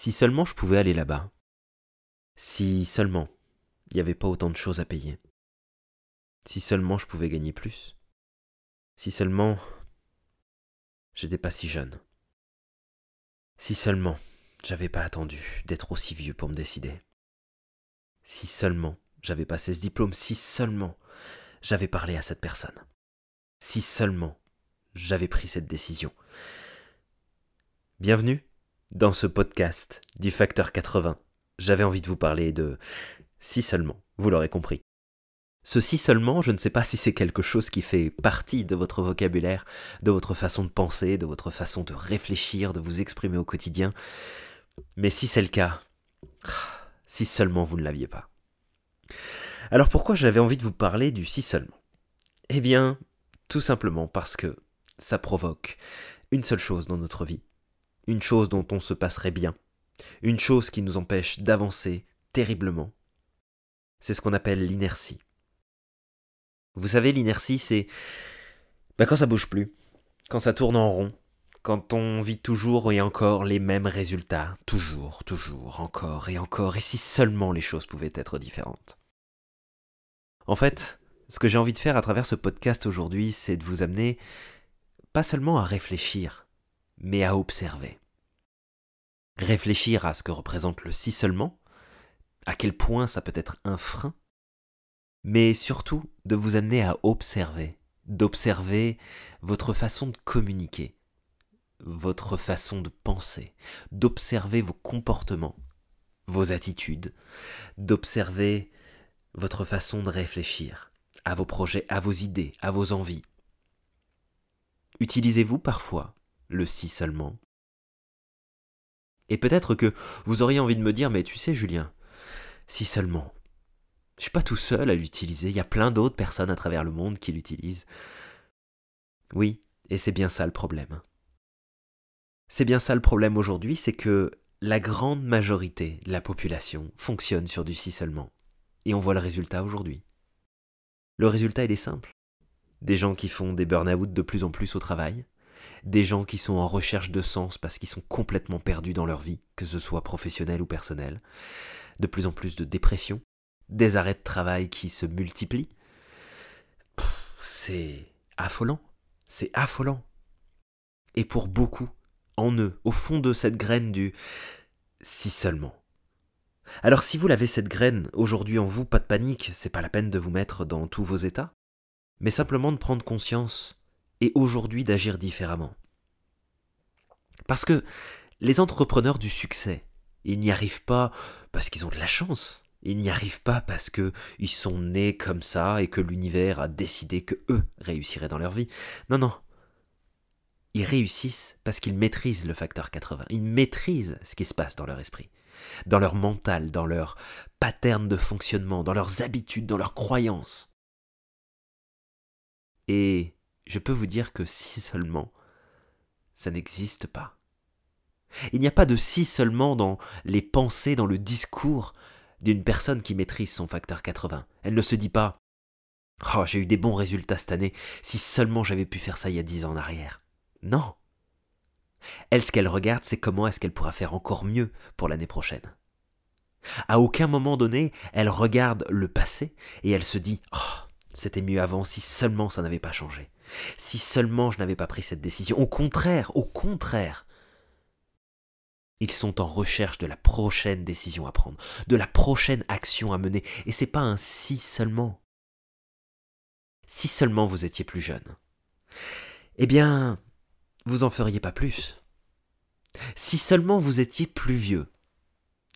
Si seulement je pouvais aller là-bas. Si seulement il n'y avait pas autant de choses à payer. Si seulement je pouvais gagner plus. Si seulement j'étais pas si jeune. Si seulement j'avais pas attendu d'être aussi vieux pour me décider. Si seulement j'avais passé ce diplôme, si seulement j'avais parlé à cette personne. Si seulement j'avais pris cette décision. Bienvenue dans ce podcast du facteur 80. J'avais envie de vous parler de si seulement, vous l'aurez compris. Ce si seulement, je ne sais pas si c'est quelque chose qui fait partie de votre vocabulaire, de votre façon de penser, de votre façon de réfléchir, de vous exprimer au quotidien. Mais si c'est le cas, si seulement vous ne l'aviez pas. Alors pourquoi j'avais envie de vous parler du si seulement? Eh bien, tout simplement parce que ça provoque une seule chose dans notre vie, une chose dont on se passerait bien, une chose qui nous empêche d'avancer terriblement. C'est ce qu'on appelle l'inertie. Vous savez, l'inertie, c'est bah, quand ça bouge plus, quand ça tourne en rond, quand on vit toujours et encore les mêmes résultats, toujours, toujours, encore et encore, et si seulement les choses pouvaient être différentes. En fait, ce que j'ai envie de faire à travers ce podcast aujourd'hui, c'est de vous amener pas seulement à réfléchir, mais à observer. Réfléchir à ce que représente le si seulement, à quel point ça peut être un frein, mais surtout de vous amener à observer, d'observer votre façon de communiquer, votre façon de penser, d'observer vos comportements, vos attitudes, d'observer votre façon de réfléchir à vos projets, à vos idées, à vos envies. Utilisez-vous parfois le si seulement Et peut-être que vous auriez envie de me dire, mais tu sais Julien, si seulement. Je suis pas tout seul à l'utiliser, il y a plein d'autres personnes à travers le monde qui l'utilisent. Oui, et c'est bien ça le problème. C'est bien ça le problème aujourd'hui, c'est que la grande majorité de la population fonctionne sur du si seulement. Et on voit le résultat aujourd'hui. Le résultat, il est simple des gens qui font des burn-out de plus en plus au travail, des gens qui sont en recherche de sens parce qu'ils sont complètement perdus dans leur vie, que ce soit professionnel ou personnel, de plus en plus de dépression, des arrêts de travail qui se multiplient. C'est affolant, c'est affolant. Et pour beaucoup, en eux, au fond de cette graine du si seulement. Alors si vous l'avez cette graine aujourd'hui en vous, pas de panique, c'est pas la peine de vous mettre dans tous vos états mais simplement de prendre conscience et aujourd'hui d'agir différemment. Parce que les entrepreneurs du succès, ils n'y arrivent pas parce qu'ils ont de la chance. Ils n'y arrivent pas parce que ils sont nés comme ça et que l'univers a décidé que eux réussiraient dans leur vie. Non, non. Ils réussissent parce qu'ils maîtrisent le facteur 80. Ils maîtrisent ce qui se passe dans leur esprit, dans leur mental, dans leur pattern de fonctionnement, dans leurs habitudes, dans leurs croyances. Et je peux vous dire que si seulement, ça n'existe pas. Il n'y a pas de si seulement dans les pensées, dans le discours d'une personne qui maîtrise son facteur 80. Elle ne se dit pas Oh, j'ai eu des bons résultats cette année, si seulement j'avais pu faire ça il y a dix ans en arrière. Non. Elle, ce qu'elle regarde, c'est comment est-ce qu'elle pourra faire encore mieux pour l'année prochaine. À aucun moment donné, elle regarde le passé et elle se dit Oh, c'était mieux avant si seulement ça n'avait pas changé. Si seulement je n'avais pas pris cette décision. Au contraire, au contraire. Ils sont en recherche de la prochaine décision à prendre, de la prochaine action à mener, et c'est pas un si seulement. Si seulement vous étiez plus jeune. Eh bien, vous en feriez pas plus. Si seulement vous étiez plus vieux,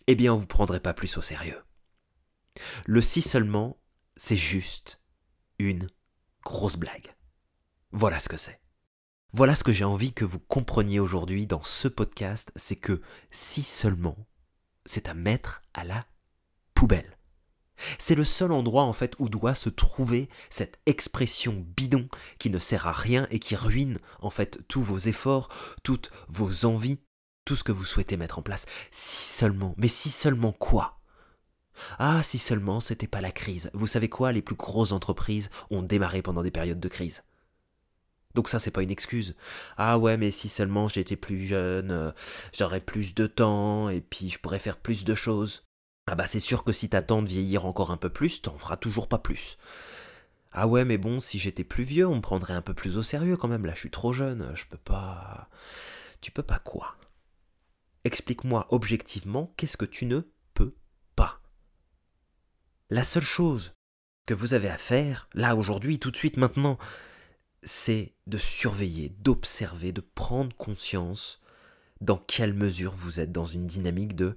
eh bien on vous prendrait pas plus au sérieux. Le si seulement, c'est juste une grosse blague. Voilà ce que c'est. Voilà ce que j'ai envie que vous compreniez aujourd'hui dans ce podcast, c'est que si seulement c'est à mettre à la poubelle. C'est le seul endroit en fait où doit se trouver cette expression bidon qui ne sert à rien et qui ruine en fait tous vos efforts, toutes vos envies, tout ce que vous souhaitez mettre en place. Si seulement, mais si seulement quoi? Ah, si seulement c'était pas la crise. Vous savez quoi, les plus grosses entreprises ont démarré pendant des périodes de crise. Donc ça, c'est pas une excuse. Ah ouais, mais si seulement j'étais plus jeune, euh, j'aurais plus de temps, et puis je pourrais faire plus de choses. Ah bah c'est sûr que si t'attends de vieillir encore un peu plus, t'en feras toujours pas plus. Ah ouais, mais bon, si j'étais plus vieux, on me prendrait un peu plus au sérieux quand même. Là, je suis trop jeune, je peux pas. Tu peux pas quoi? Explique-moi objectivement qu'est-ce que tu ne. La seule chose que vous avez à faire, là, aujourd'hui, tout de suite, maintenant, c'est de surveiller, d'observer, de prendre conscience dans quelle mesure vous êtes dans une dynamique de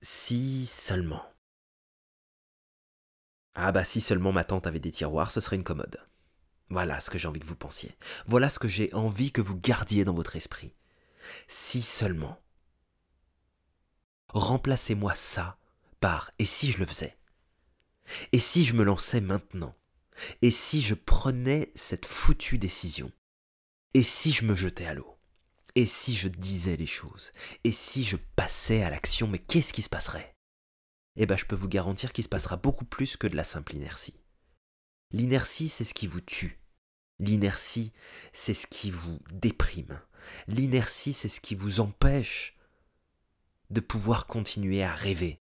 si seulement. Ah bah si seulement ma tante avait des tiroirs, ce serait une commode. Voilà ce que j'ai envie que vous pensiez. Voilà ce que j'ai envie que vous gardiez dans votre esprit. Si seulement. Remplacez-moi ça par et si je le faisais Et si je me lançais maintenant? Et si je prenais cette foutue décision? Et si je me jetais à l'eau? Et si je disais les choses? Et si je passais à l'action, mais qu'est-ce qui se passerait? Eh bien je peux vous garantir qu'il se passera beaucoup plus que de la simple inertie. L'inertie, c'est ce qui vous tue. L'inertie, c'est ce qui vous déprime. L'inertie, c'est ce qui vous empêche de pouvoir continuer à rêver.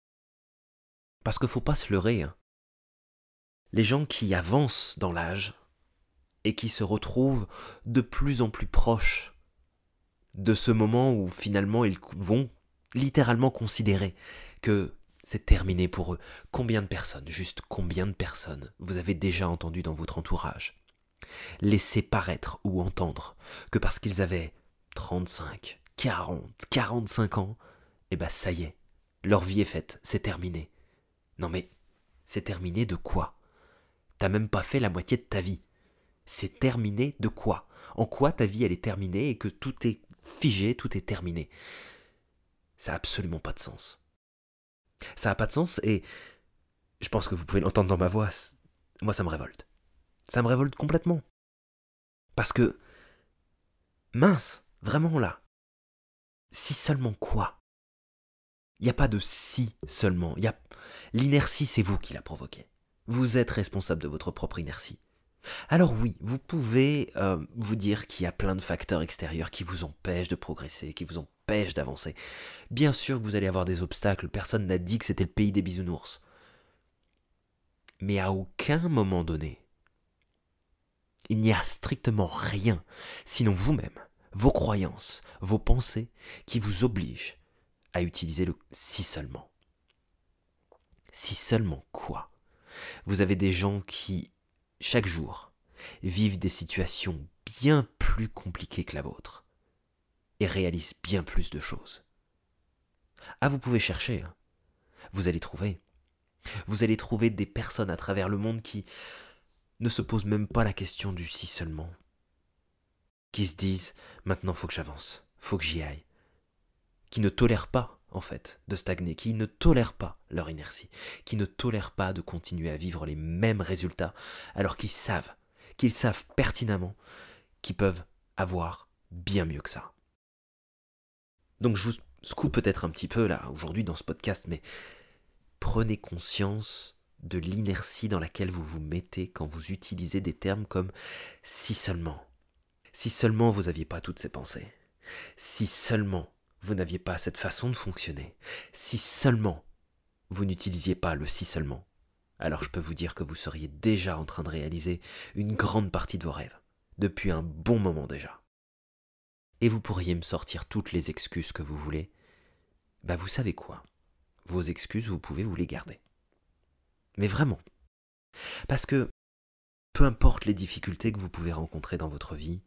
Parce qu'il ne faut pas se leurrer. Hein. Les gens qui avancent dans l'âge et qui se retrouvent de plus en plus proches de ce moment où finalement ils vont littéralement considérer que c'est terminé pour eux. Combien de personnes, juste combien de personnes vous avez déjà entendu dans votre entourage laisser paraître ou entendre que parce qu'ils avaient 35, 40, 45 ans, eh ben ça y est, leur vie est faite, c'est terminé. Non mais, c'est terminé de quoi? T'as même pas fait la moitié de ta vie. C'est terminé de quoi? En quoi ta vie elle est terminée et que tout est figé, tout est terminé? Ça n'a absolument pas de sens. Ça n'a pas de sens et je pense que vous pouvez l'entendre dans ma voix, moi ça me révolte. Ça me révolte complètement. Parce que, mince, vraiment là, si seulement quoi? Il n'y a pas de si seulement. Y a... L'inertie, c'est vous qui l'a provoquée. Vous êtes responsable de votre propre inertie. Alors oui, vous pouvez euh, vous dire qu'il y a plein de facteurs extérieurs qui vous empêchent de progresser, qui vous empêchent d'avancer. Bien sûr vous allez avoir des obstacles, personne n'a dit que c'était le pays des bisounours. Mais à aucun moment donné, il n'y a strictement rien, sinon vous-même, vos croyances, vos pensées, qui vous obligent à utiliser le si seulement. Si seulement quoi? Vous avez des gens qui, chaque jour, vivent des situations bien plus compliquées que la vôtre et réalisent bien plus de choses. Ah, vous pouvez chercher. Hein. Vous allez trouver. Vous allez trouver des personnes à travers le monde qui ne se posent même pas la question du si seulement. Qui se disent maintenant faut que j'avance, faut que j'y aille, qui ne tolèrent pas, de stagner, qui ne tolèrent pas leur inertie, qui ne tolèrent pas de continuer à vivre les mêmes résultats, alors qu'ils savent, qu'ils savent pertinemment qu'ils peuvent avoir bien mieux que ça. Donc je vous scoue peut-être un petit peu là aujourd'hui dans ce podcast, mais prenez conscience de l'inertie dans laquelle vous vous mettez quand vous utilisez des termes comme si seulement. Si seulement vous n'aviez pas toutes ces pensées. Si seulement vous n'aviez pas cette façon de fonctionner, si seulement vous n'utilisiez pas le si seulement, alors je peux vous dire que vous seriez déjà en train de réaliser une grande partie de vos rêves, depuis un bon moment déjà. Et vous pourriez me sortir toutes les excuses que vous voulez. Bah vous savez quoi? Vos excuses, vous pouvez vous les garder. Mais vraiment. Parce que, peu importe les difficultés que vous pouvez rencontrer dans votre vie,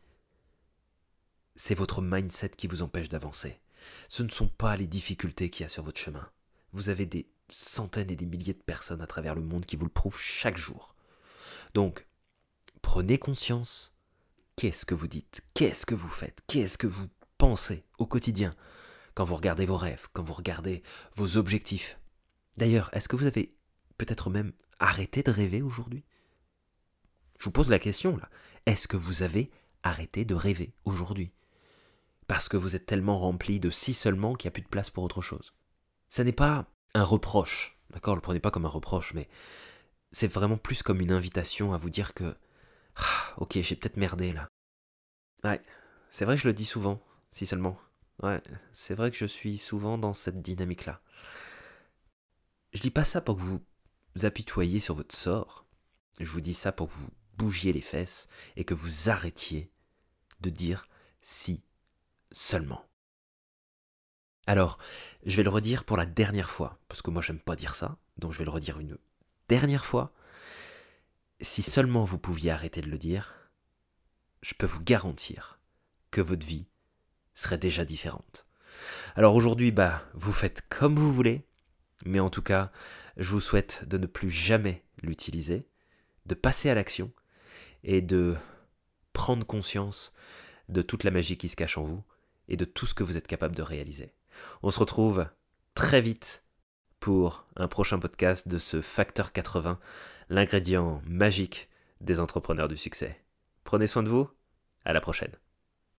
c'est votre mindset qui vous empêche d'avancer. Ce ne sont pas les difficultés qu'il y a sur votre chemin. Vous avez des centaines et des milliers de personnes à travers le monde qui vous le prouvent chaque jour. Donc, prenez conscience. Qu'est-ce que vous dites? Qu'est-ce que vous faites? Qu'est-ce que vous pensez au quotidien? Quand vous regardez vos rêves, quand vous regardez vos objectifs D'ailleurs, est-ce que vous avez peut-être même arrêté de rêver aujourd'hui? Je vous pose la question là. Est-ce que vous avez arrêté de rêver aujourd'hui? Parce que vous êtes tellement rempli de si seulement qu'il n'y a plus de place pour autre chose. Ça n'est pas un reproche, d'accord, le prenez pas comme un reproche, mais c'est vraiment plus comme une invitation à vous dire que, ah, ok, j'ai peut-être merdé là, Ouais, c'est vrai que je le dis souvent, si seulement. Ouais, c'est vrai que je suis souvent dans cette dynamique-là. Je dis pas ça pour que vous apitoyiez sur votre sort. Je vous dis ça pour que vous bougiez les fesses et que vous arrêtiez de dire si seulement. Alors, je vais le redire pour la dernière fois, parce que moi j'aime pas dire ça, donc je vais le redire une dernière fois. Si seulement vous pouviez arrêter de le dire, je peux vous garantir que votre vie serait déjà différente. Alors aujourd'hui, bah, vous faites comme vous voulez, mais en tout cas, je vous souhaite de ne plus jamais l'utiliser, de passer à l'action et de prendre conscience de toute la magie qui se cache en vous et de tout ce que vous êtes capable de réaliser. On se retrouve très vite pour un prochain podcast de ce Facteur 80, l'ingrédient magique des entrepreneurs du succès. Prenez soin de vous, à la prochaine.